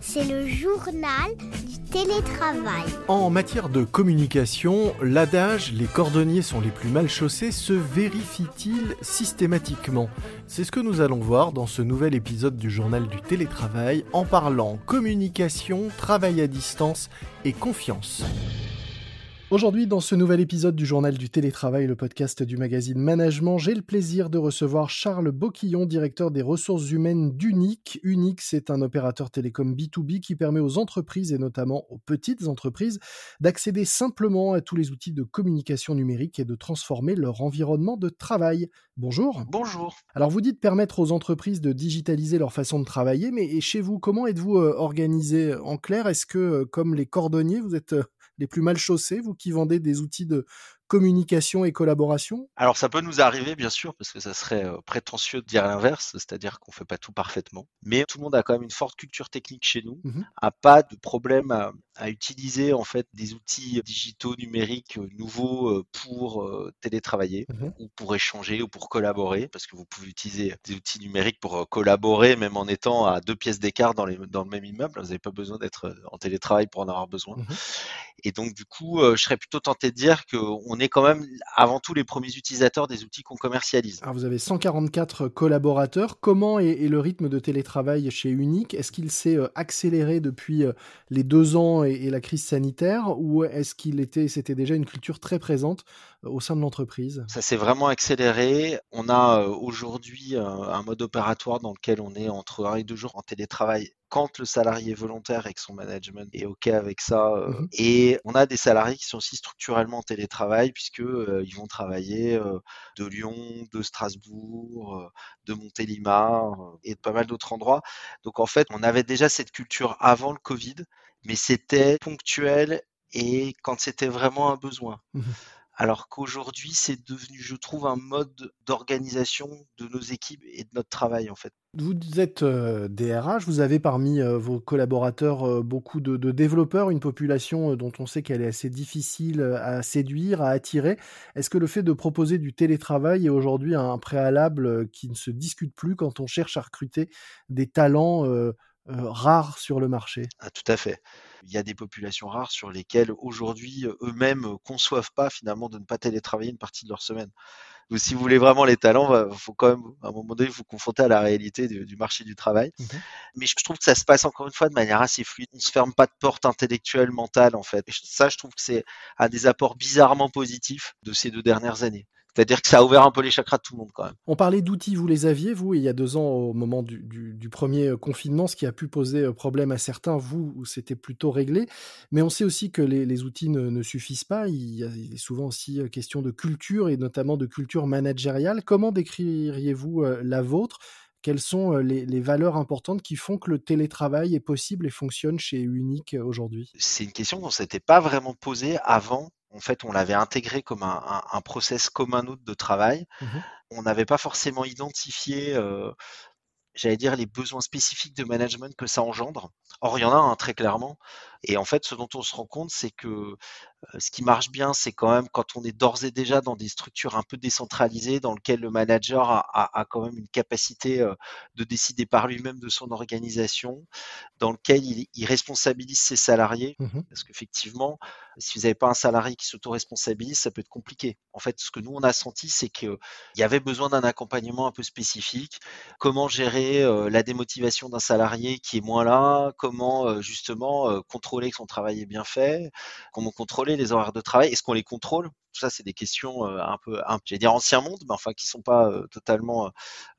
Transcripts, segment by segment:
C'est le journal du télétravail. En matière de communication, l'adage les cordonniers sont les plus mal chaussés se vérifie-t-il systématiquement? C'est ce que nous allons voir dans ce nouvel épisode du journal du télétravail en parlant communication, travail à distance et confiance. Aujourd'hui, dans ce nouvel épisode du Journal du Télétravail, le podcast du magazine Management, j'ai le plaisir de recevoir Charles Boquillon, directeur des ressources humaines d'Unique. Unique, c'est un opérateur télécom B2B qui permet aux entreprises et notamment aux petites entreprises d'accéder simplement à tous les outils de communication numérique et de transformer leur environnement de travail. Bonjour. Bonjour. Alors vous dites permettre aux entreprises de digitaliser leur façon de travailler, mais chez vous, comment êtes-vous euh, organisé? En clair Est-ce que, euh, comme les cordonniers, vous êtes euh, les plus mal chaussés, vous qui vendez des outils de communication et collaboration? Alors ça peut nous arriver bien sûr parce que ça serait euh, prétentieux de dire l'inverse, c'est-à-dire qu'on fait pas tout parfaitement. Mais tout le monde a quand même une forte culture technique chez nous, mmh a pas de problème à, utiliser en fait des outils digitaux numériques euh, nouveaux euh, pour télétravailler mmh ou pour échanger ou pour collaborer parce que vous pouvez utiliser des outils numériques pour collaborer même en étant à deux pièces d'écart dans, dans le même immeuble. Vous n'avez pas besoin d'être en télétravail pour en avoir besoin. Mmh et donc du coup, je serais plutôt tenté de dire qu'on on est quand même avant tout les premiers utilisateurs des outils qu'on commercialise. Alors vous avez 144 collaborateurs. Comment est, le rythme de télétravail chez Unique? Est-ce qu'il s'est euh, accéléré depuis euh, les deux ans et, la crise sanitaire? Ou est-ce qu'il était, c'était déjà une culture très présente euh, au sein de l'entreprise? Ça s'est vraiment accéléré. On a aujourd'hui un mode opératoire dans lequel on est entre un et deux jours en télétravail quand le salarié est volontaire et que son management est OK avec ça. Euh, mmh et on a des salariés qui sont aussi structurellement en télétravail puisque euh, ils vont travailler euh, de Lyon, de Strasbourg, de Montélimar et de pas mal d'autres endroits. Donc en fait, on avait déjà cette culture avant le Covid, mais c'était ponctuel et quand c'était vraiment un besoin. Mmh alors qu'aujourd'hui, c'est devenu, je trouve, un mode d'organisation de nos équipes et de notre travail, en fait. Vous êtes DRH, vous avez parmi vos collaborateurs beaucoup de, développeurs, une population dont on sait qu'elle est assez difficile à séduire, à attirer. Est-ce que le fait de proposer du télétravail est aujourd'hui un préalable qui ne se discute plus quand on cherche à recruter des talents rares sur le marché? Ah, Tout à fait il y a des populations rares sur lesquelles aujourd'hui eux-mêmes conçoivent pas finalement de ne pas télétravailler une partie de leur semaine. Donc si vous voulez vraiment les talents, il faut quand même à un moment donné vous confronter à la réalité du, marché du travail. Mmh Mais je trouve que ça se passe encore une fois de manière assez fluide. On se ferme pas de porte intellectuelle, mentale en fait. Et ça, je trouve que c'est un des apports bizarrement positifs de ces deux dernières années. C'est-à-dire que ça a ouvert un peu les chakras de tout le monde quand même. On parlait d'outils, vous les aviez, vous, il y a deux ans au moment du, premier euh, confinement, ce qui a pu poser euh, problème à certains, vous, c'était plutôt réglé. Mais on sait aussi que les, outils ne, suffisent pas. Il, y a, souvent aussi euh, question de culture et notamment de culture managériale. Comment décririez-vous la vôtre? Quelles sont les, les, valeurs importantes qui font que le télétravail est possible et fonctionne chez Unique aujourd'hui? C'est une question qu'on ne s'était pas vraiment posée avant en fait, on l'avait intégré comme un, un, process comme un autre de travail. Mmh on n'avait pas forcément identifié, euh, j'allais dire, les besoins spécifiques de management que ça engendre. Or, il y en a un très clairement. Et en fait, ce dont on se rend compte, c'est que ce qui marche bien, c'est quand même quand on est d'ores et déjà dans des structures un peu décentralisées, dans lesquelles le manager a, quand même une capacité de décider par lui-même de son organisation, dans lequel il, responsabilise ses salariés. Mmh Parce qu'effectivement, si vous n'avez pas un salarié qui s'auto-responsabilise, ça peut être compliqué. En fait, ce que nous, on a senti, c'est qu'il y avait besoin d'un accompagnement un peu spécifique. Comment gérer la démotivation d'un salarié qui est moins là? Comment justement contrôler que son travail est bien fait Comment contrôler les horaires de travail Est-ce qu'on les contrôle? Tout ça, c'est des questions euh, un peu, un, j'allais dire ancien monde, mais enfin qui sont pas euh, totalement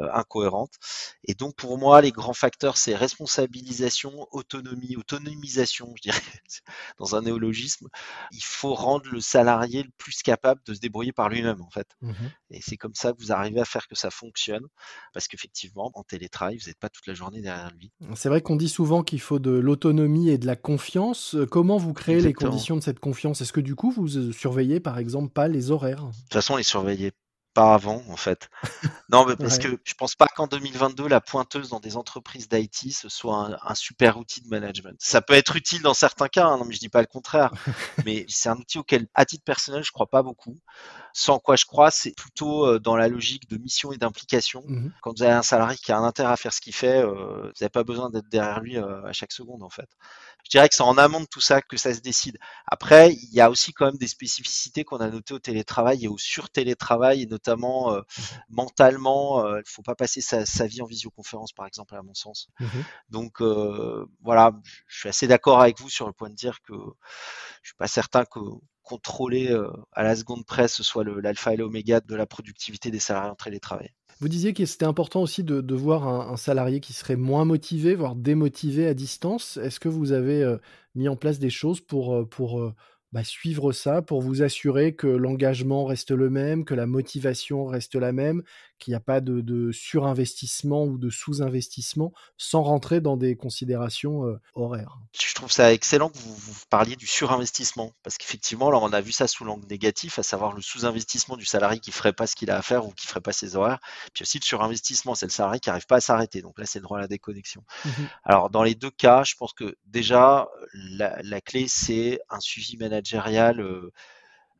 euh, incohérentes. Et donc pour moi, les grands facteurs, c'est responsabilisation, autonomie, autonomisation, je dirais, dans un néologisme. Il faut rendre le salarié le plus capable de se débrouiller par lui-même, en fait. Mmh Et c'est comme ça que vous arrivez à faire que ça fonctionne, parce qu'effectivement, en télétravail, vous n'êtes pas toute la journée derrière lui. C'est vrai qu'on dit souvent qu'il faut de l'autonomie et de la confiance. Comment vous créez les conditions de cette confiance? Est-ce que du coup, vous surveillez, par exemple, pas les horaires. De toute façon, on les surveillait pas avant, en fait. Non, mais parce que je pense pas qu'en 2022, la pointeuse dans des entreprises d'IT, ce soit un, super outil de management. Ça peut être utile dans certains cas, hein, non, mais je dis pas le contraire. mais c'est un outil auquel, à titre personnel, je crois pas beaucoup. Sans quoi je crois, c'est plutôt euh, dans la logique de mission et d'implication. Mmh Quand vous avez un salarié qui a un intérêt à faire ce qu'il fait, euh, vous n'avez pas besoin d'être derrière lui euh, à chaque seconde, en fait. Je dirais que c'est en amont de tout ça que ça se décide. Après, il y a aussi quand même des spécificités qu'on a notées au télétravail et au sur-télétravail, et notamment mmh mentalement, il ne faut pas passer sa, vie en visioconférence, par exemple, à mon sens. Mmh Donc voilà, je suis assez d'accord avec vous sur le point de dire que je suis pas certain que contrôler à la seconde près ce soit l'alpha et l'oméga de la productivité des salariés en télétravail. Vous disiez que c'était important aussi de, voir un, salarié qui serait moins motivé, voire démotivé à distance. Est-ce que vous avez mis en place des choses pour, pour bah, suivre ça pour vous assurer que l'engagement reste le même, que la motivation reste la même, qu'il n'y a pas de, surinvestissement ou de sous-investissement, sans rentrer dans des considérations euh, horaires. Je trouve ça excellent que vous, vous parliez du surinvestissement, parce qu'effectivement, là, on a vu ça sous l'angle négatif, à savoir le sous-investissement du salarié qui ne ferait pas ce qu'il a à faire ou qui ne ferait pas ses horaires, puis aussi le surinvestissement, c'est le salarié qui n'arrive pas à s'arrêter. Donc là, c'est le droit à la déconnexion. Mmh Alors, dans les deux cas, je pense que déjà, la, clé, c'est un suivi managérial euh,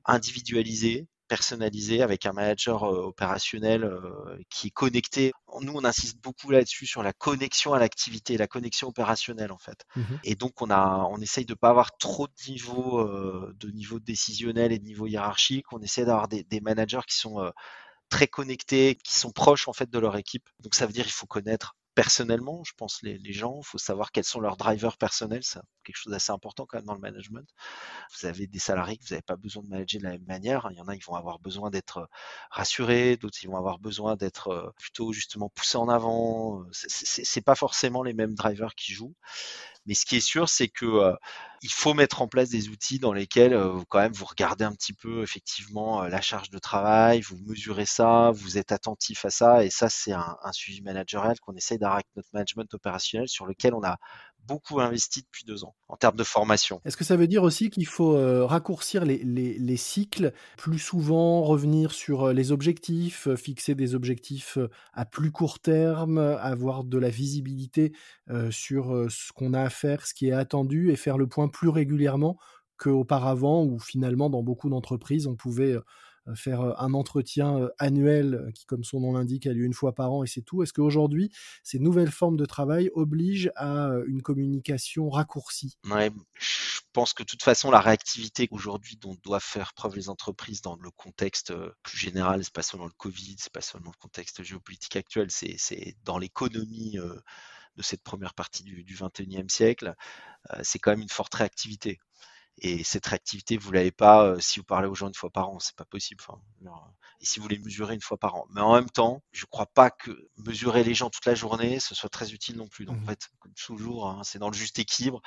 individualisé, personnalisé avec un manager opérationnel qui est connecté. Nous, on insiste beaucoup là-dessus sur la connexion à l'activité, la connexion opérationnelle en fait. Mmh et donc, on a, on essaye de pas avoir trop de niveaux, de niveau décisionnel et de niveau hiérarchique. On essaie d'avoir des, des, managers qui sont très connectés, qui sont proches en fait de leur équipe. Donc, ça veut dire il faut connaître personnellement, je pense, les, les gens. Il faut savoir quels sont leurs drivers personnels. C'est quelque chose d'assez important quand même dans le management. Vous avez des salariés que vous n'avez pas besoin de manager de la même manière. Il y en a, ils vont avoir besoin d'être euh, rassurés, d'autres, ils vont avoir besoin d'être euh, plutôt justement poussés en avant. C'est pas forcément les mêmes drivers qui jouent. Mais ce qui est sûr, c'est que euh, il faut mettre en place des outils dans lesquels quand même vous regardez un petit peu effectivement la charge de travail, vous mesurez ça, vous êtes attentif à ça, et ça c'est un, un suivi managérial qu'on essaye avec notre management opérationnel sur lequel on a beaucoup investi depuis deux ans en termes de formation. Est-ce que ça veut dire aussi qu'il faut euh, raccourcir les, les, cycles, plus souvent revenir sur euh, les objectifs, euh, fixer des objectifs à plus court terme, avoir de la visibilité sur ce qu'on a à faire, ce qui est attendu et faire le point plus régulièrement qu'auparavant où finalement dans beaucoup d'entreprises on pouvait faire euh, un entretien euh, annuel qui, comme son nom l'indique, a lieu une fois par an et c'est tout. Est-ce qu'aujourd'hui, ces nouvelles formes de travail obligent à une communication raccourcie? Ouais, Je pense que de toute façon, la réactivité aujourd'hui dont doivent faire preuve les entreprises dans le contexte plus général, c'est pas seulement le Covid, c'est pas seulement le contexte géopolitique actuel, c'est dans l'économie de cette première partie du, du 21e siècle, c'est quand même une forte réactivité. Et cette réactivité, vous l'avez pas si vous parlez aux gens une fois par an, c'est pas possible. Enfin, et si vous les mesurez une fois par an. Mais en même temps, je crois pas que mesurer les gens toute la journée, ce soit très utile non plus. Donc en mmh fait, comme toujours, hein, c'est dans le juste équilibre.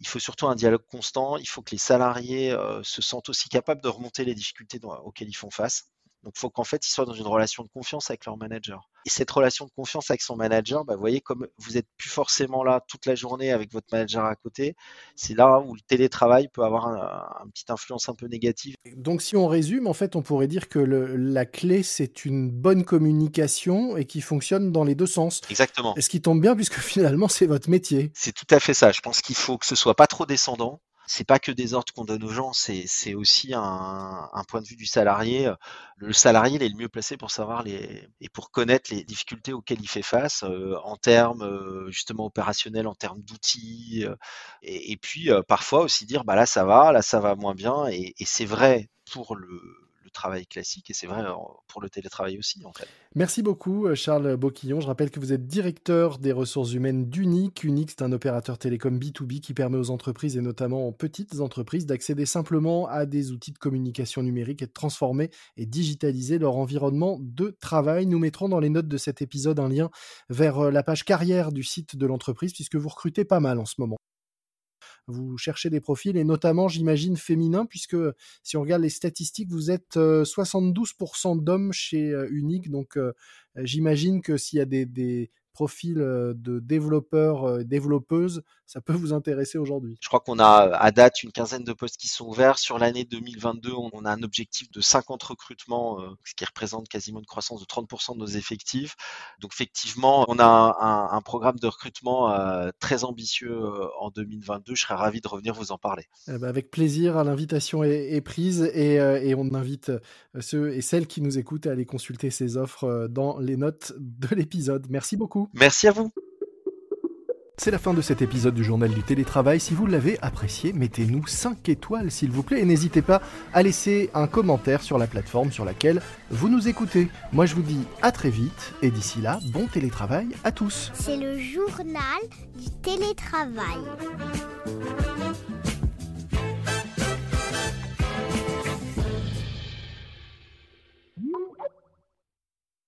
Il faut surtout un dialogue constant. Il faut que les salariés se sentent aussi capables de remonter les difficultés auxquelles ils font face. Donc, il faut qu'en fait, ils soient dans une relation de confiance avec leur manager. Et cette relation de confiance avec son manager, bah, vous voyez, comme vous n'êtes plus forcément là toute la journée avec votre manager à côté, c'est là où le télétravail peut avoir un, une petite influence un peu négative. Donc, si on résume, en fait, on pourrait dire que la clé, c'est une bonne communication et qui fonctionne dans les deux sens. Exactement. Et ce qui tombe bien, puisque finalement, c'est votre métier. C'est tout à fait ça. Je pense qu'il faut que ce soit pas trop descendant c'est pas que des ordres qu'on donne aux gens, c'est aussi un, point de vue du salarié. Le salarié, il est le mieux placé pour savoir les et pour connaître les difficultés auxquelles il fait face euh, en termes euh, justement opérationnels, en termes d'outils, euh, et, puis parfois aussi dire bah là ça va, là ça va moins bien, et c'est vrai pour le travail classique et c'est vrai pour le télétravail aussi en fait. Merci beaucoup euh, Charles Boquillon. Je rappelle que vous êtes directeur des ressources humaines d'Unique. Unique, c'est un opérateur télécom B2B qui permet aux entreprises et notamment aux petites entreprises d'accéder simplement à des outils de communication numérique et de transformer et digitaliser leur environnement de travail. Nous mettrons dans les notes de cet épisode un lien vers euh, la page carrière du site de l'entreprise puisque vous recrutez pas mal en ce moment vous cherchez des profils et notamment, j'imagine, féminins, puisque si on regarde les statistiques, vous êtes 72% euh, d'hommes chez euh, Unique. Donc, euh, j'imagine que s'il y a des, profil de développeurs, développeuses, ça peut vous intéresser aujourd'hui? Je crois qu'on a à date une quinzaine de postes qui sont ouverts. Sur l'année 2022, on a un objectif de 50 recrutements, ce qui représente quasiment une croissance de 30% de nos effectifs. Donc effectivement, on a un, un programme de recrutement très ambitieux en 2022. Je serais ravi de revenir vous en parler. Eh ben, avec plaisir, l'invitation est, prise et, et, on invite ceux et celles qui nous écoutent à aller consulter ces offres dans les notes de l'épisode. Merci beaucoup. Merci à vous. C'est la fin de cet épisode du journal du télétravail. Si vous l'avez apprécié, mettez-nous 5 étoiles s'il vous plaît et n'hésitez pas à laisser un commentaire sur la plateforme sur laquelle vous nous écoutez. Moi je vous dis à très vite et d'ici là, bon télétravail à tous. C'est le journal du télétravail.